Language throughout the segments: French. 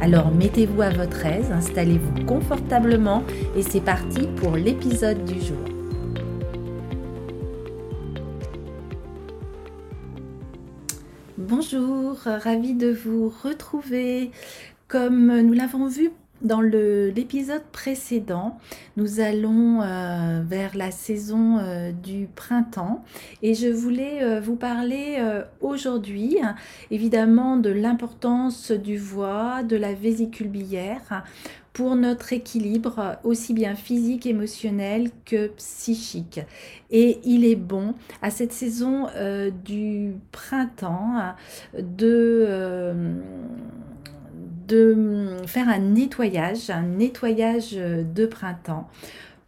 Alors mettez-vous à votre aise, installez-vous confortablement et c'est parti pour l'épisode du jour. Bonjour, ravi de vous retrouver. Comme nous l'avons vu dans l'épisode précédent, nous allons euh, vers la saison euh, du printemps et je voulais euh, vous parler aujourd'hui évidemment de l'importance du voix, de la vésicule biliaire pour notre équilibre aussi bien physique, émotionnel que psychique. Et il est bon à cette saison du printemps de de faire un nettoyage, un nettoyage de printemps.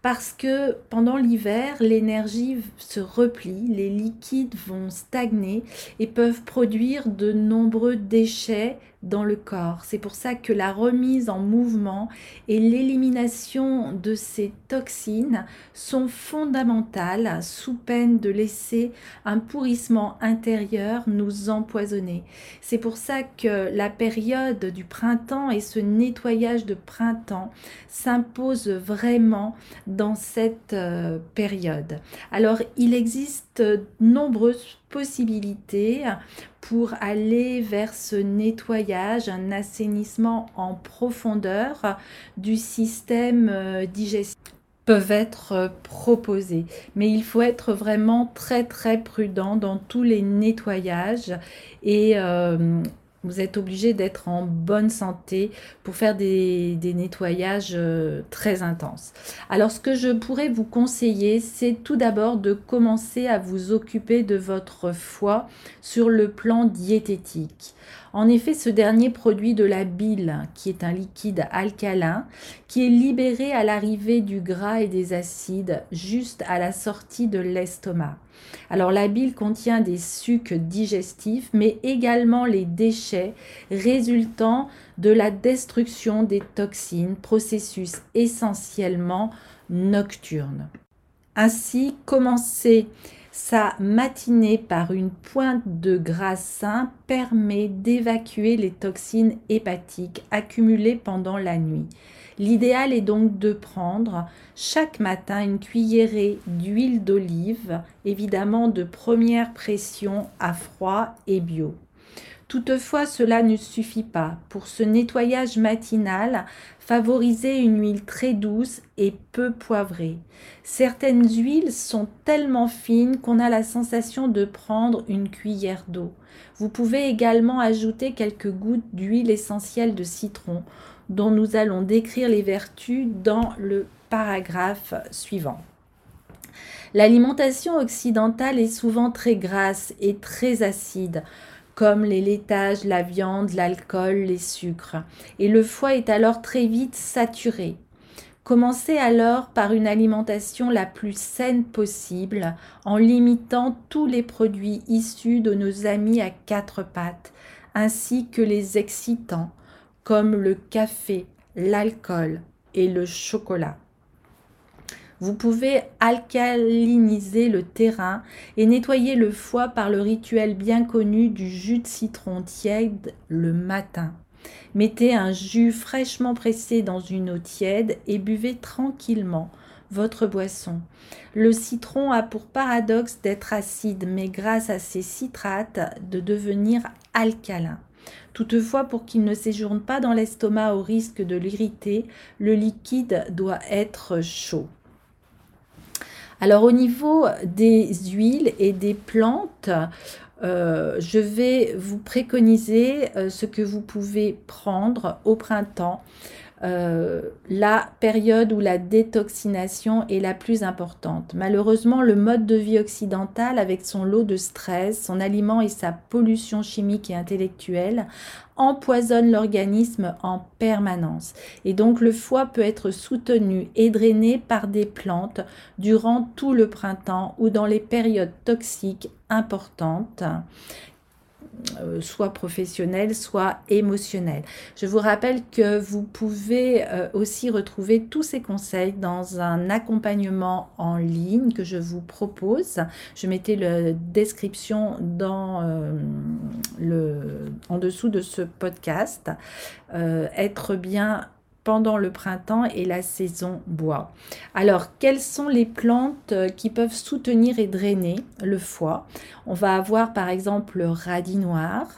Parce que pendant l'hiver, l'énergie se replie, les liquides vont stagner et peuvent produire de nombreux déchets dans le corps. C'est pour ça que la remise en mouvement et l'élimination de ces toxines sont fondamentales sous peine de laisser un pourrissement intérieur nous empoisonner. C'est pour ça que la période du printemps et ce nettoyage de printemps s'impose vraiment dans cette euh, période. Alors il existe nombreuses possibilités pour aller vers ce nettoyage, un assainissement en profondeur du système euh, digestif peuvent être euh, proposés. Mais il faut être vraiment très très prudent dans tous les nettoyages et euh, vous êtes obligé d'être en bonne santé pour faire des, nettoyages euh, très intenses. Alors ce que je pourrais vous conseiller, c'est tout d'abord de commencer à vous occuper de votre foie sur le plan diététique. En effet, ce dernier produit de la bile, qui est un liquide alcalin, qui est libéré à l'arrivée du gras et des acides juste à la sortie de l'estomac. Alors la bile contient des sucs digestifs, mais également les déchets résultant de la destruction des toxines, processus essentiellement nocturne. Ainsi, commencer sa matinée par une pointe de gras sain permet d'évacuer les toxines hépatiques accumulées pendant la nuit. L'idéal est donc de prendre chaque matin une cuillerée d'huile d'olive, évidemment de première pression à froid et bio. Toutefois, cela ne suffit pas. Pour ce nettoyage matinal, favorisez une huile très douce et peu poivrée. Certaines huiles sont tellement fines qu'on a la sensation de prendre une cuillère d'eau. Vous pouvez également ajouter quelques gouttes d'huile essentielle de citron dont nous allons décrire les vertus dans le paragraphe suivant. L'alimentation occidentale est souvent très grasse et très acide, comme les laitages, la viande, l'alcool, les sucres, et le foie est alors très vite saturé. Commencez alors par une alimentation la plus saine possible en limitant tous les produits issus de nos amis à quatre pattes, ainsi que les excitants, comme le café, l'alcool et le chocolat. Vous pouvez alcaliniser le terrain et nettoyer le foie par le rituel bien connu du jus de citron tiède le matin. Mettez un jus fraîchement pressé dans une eau tiède et buvez tranquillement votre boisson. Le citron a pour paradoxe d'être acide, mais grâce à ses citrates, de devenir alcalin. Toutefois, pour qu'il ne séjourne pas dans l'estomac au risque de l'irriter, le liquide doit être chaud. Alors au niveau des huiles et des plantes, euh, je vais vous préconiser euh, ce que vous pouvez prendre au printemps euh, la période où la détoxination est la plus importante. Malheureusement, le mode de vie occidental, avec son lot de stress, son aliment et sa pollution chimique et intellectuelle, empoisonne l'organisme en permanence. Et donc le foie peut être soutenu et drainé par des plantes durant tout le printemps ou dans les périodes toxiques importantes soit professionnel, soit émotionnel. Je vous rappelle que vous pouvez euh, aussi retrouver tous ces conseils dans un accompagnement en ligne que je vous propose. Je mettais la description dans, euh, le, en dessous de ce podcast. être bien pendant le printemps et la saison bois. Alors, quelles sont les plantes euh, qui peuvent soutenir et drainer le foie? On va avoir par exemple le radis noir,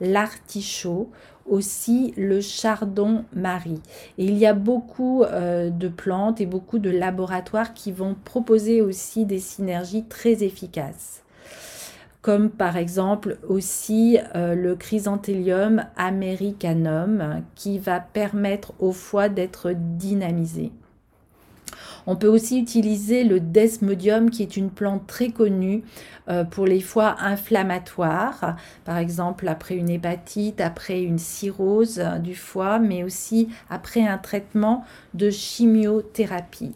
l'artichaut, aussi le chardon-marie. Et il y a beaucoup euh, de plantes et beaucoup de laboratoires qui vont proposer aussi des synergies très efficaces comme par exemple aussi euh, le chrysanthellum americanum qui va permettre au foie d'être dynamisé. On peut aussi utiliser le desmodium qui est une plante très connue euh, pour les foies inflammatoires, par exemple après une hépatite, après une cirrhose du foie, mais aussi après un traitement de chimiothérapie.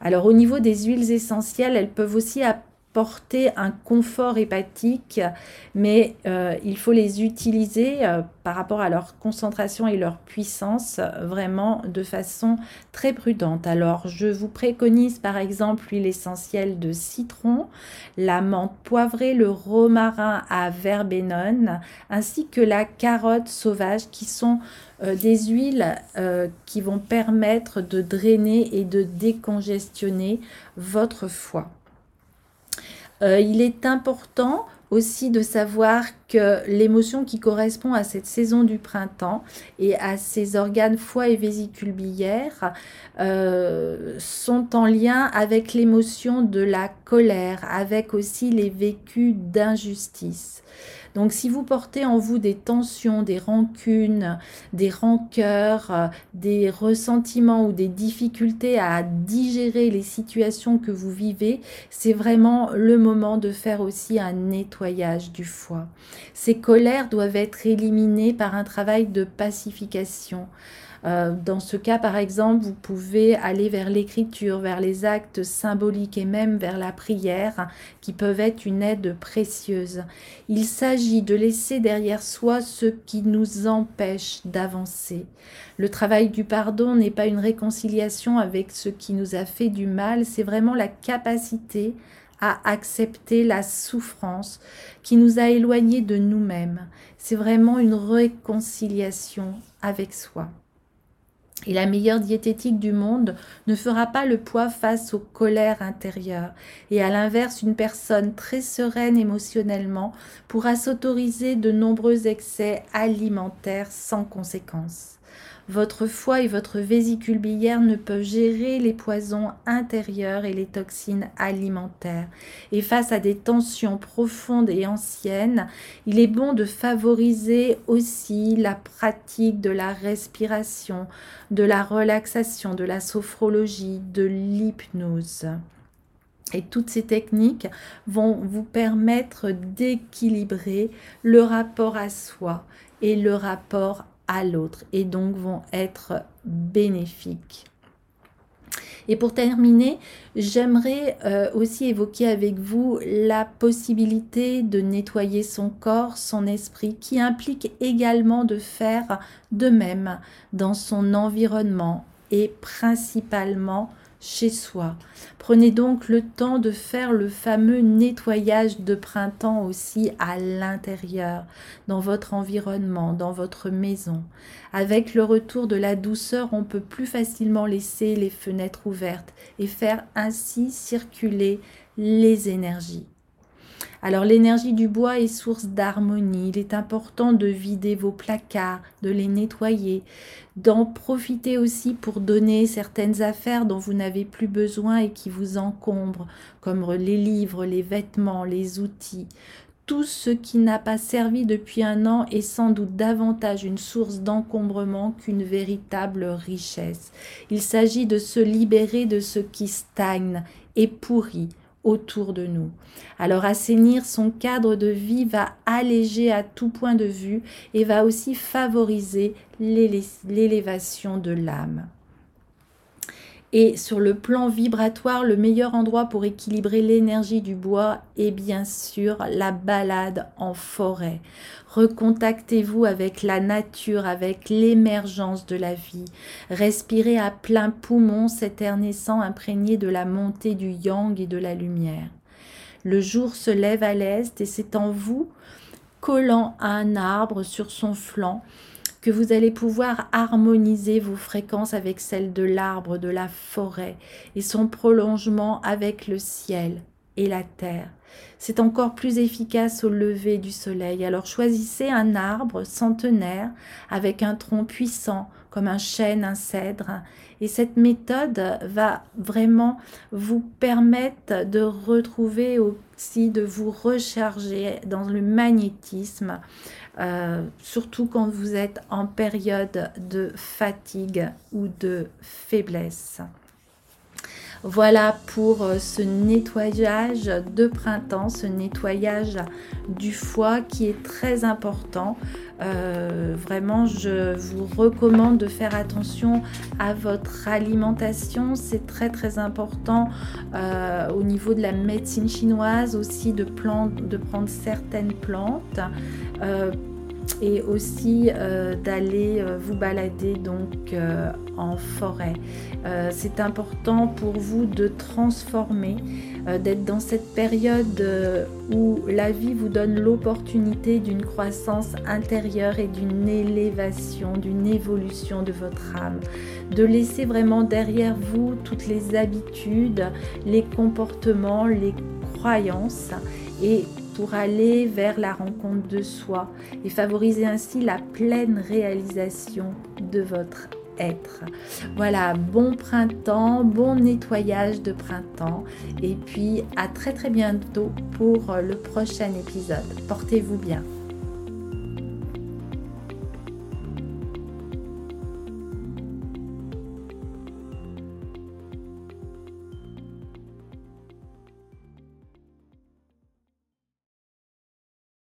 Alors au niveau des huiles essentielles, elles peuvent aussi porter un confort hépatique, mais euh, il faut les utiliser euh, par rapport à leur concentration et leur puissance vraiment de façon très prudente. Alors, je vous préconise par exemple l'huile essentielle de citron, la menthe poivrée, le romarin à verbenone, ainsi que la carotte sauvage qui sont euh, des huiles qui vont permettre de drainer et de décongestionner votre foie. Euh, il est important aussi de savoir que l'émotion qui correspond à cette saison du printemps et à ces organes foie et vésicule biliaire euh, sont en lien avec l'émotion de la colère, avec aussi les vécus d'injustice. Donc si vous portez en vous des tensions, des rancunes, des rancœurs, euh, des ressentiments ou des difficultés à digérer les situations que vous vivez, c'est vraiment le moment de faire aussi un nettoyage du foie. Ces colères doivent être éliminées par un travail de pacification. Euh, dans ce cas, par exemple, vous pouvez aller vers l'écriture, vers les actes symboliques et même vers la prière qui peuvent être une aide précieuse. Il s'agit de laisser derrière soi ce qui nous empêche d'avancer. Le travail du pardon n'est pas une réconciliation avec ce qui nous a fait du mal, c'est vraiment la capacité à accepter la souffrance qui nous a éloignés de nous-mêmes. C'est vraiment une réconciliation avec soi. Et la meilleure diététique du monde ne fera pas le poids face aux colères intérieures. Et à l'inverse, une personne très sereine émotionnellement pourra s'autoriser de nombreux excès alimentaires sans conséquence. Votre foie et votre vésicule biliaire ne peuvent gérer les poisons intérieurs et les toxines alimentaires. Et face à des tensions profondes et anciennes, il est bon de favoriser aussi la pratique de la respiration, de la relaxation, de la sophrologie, de l'hypnose. Et toutes ces techniques vont vous permettre d'équilibrer le rapport à soi et le rapport l'autre et donc vont être bénéfiques. Et pour terminer, j'aimerais euh, aussi évoquer avec vous la possibilité de nettoyer son corps, son esprit, qui implique également de faire de même dans son environnement et principalement chez soi. Prenez donc le temps de faire le fameux nettoyage de printemps aussi à l'intérieur, dans votre environnement, dans votre maison. Avec le retour de la douceur, on peut plus facilement laisser les fenêtres ouvertes et faire ainsi circuler les énergies. Alors l'énergie du bois est source d'harmonie. Il est important de vider vos placards, de les nettoyer, d'en profiter aussi pour donner certaines affaires dont vous n'avez plus besoin et qui vous encombrent, comme les livres, les vêtements, les outils. tout ce qui n'a pas servi depuis un an est sans doute davantage une source d'encombrement qu'une véritable richesse. Il s'agit de se libérer de ce qui stagne et pourrit autour de nous. Alors assainir son cadre de vie va alléger à tout point de vue et va aussi favoriser l'élévation de l'âme. Et sur le plan vibratoire, le meilleur endroit pour équilibrer l'énergie du bois est bien sûr la balade en forêt. Recontactez-vous avec la nature, avec l'émergence de la vie. Respirez à plein poumon cet air naissant imprégné de la montée du yang et de la lumière. Le jour se lève à l'est et c'est en vous, collant à un arbre sur son flanc, que vous allez pouvoir harmoniser vos fréquences avec celles de l'arbre, de la forêt et son prolongement avec le ciel et la terre. C'est encore plus efficace au lever du soleil. Alors choisissez un arbre centenaire avec un tronc puissant comme un chêne, un cèdre. Et cette méthode va vraiment vous permettre de retrouver aussi, de vous recharger dans le magnétisme, euh, surtout quand vous êtes en période de fatigue ou de faiblesse. Voilà pour euh, ce nettoyage de printemps, ce nettoyage du foie qui est très important. Euh, vraiment, je vous recommande de faire attention à votre alimentation. C'est très très important euh, au niveau de la médecine chinoise aussi de, de prendre certaines plantes et aussi euh, d'aller euh, vous balader donc euh, en forêt. c'est important pour vous de transformer, d'être dans cette période où la vie vous donne l'opportunité d'une croissance intérieure et d'une élévation, d'une évolution de votre âme, de laisser vraiment derrière vous toutes les habitudes, les comportements, les croyances et pour aller vers la rencontre de soi et favoriser ainsi la pleine réalisation de votre être. Voilà, bon printemps, bon nettoyage de printemps et puis à très très bientôt pour le prochain épisode. Portez-vous bien.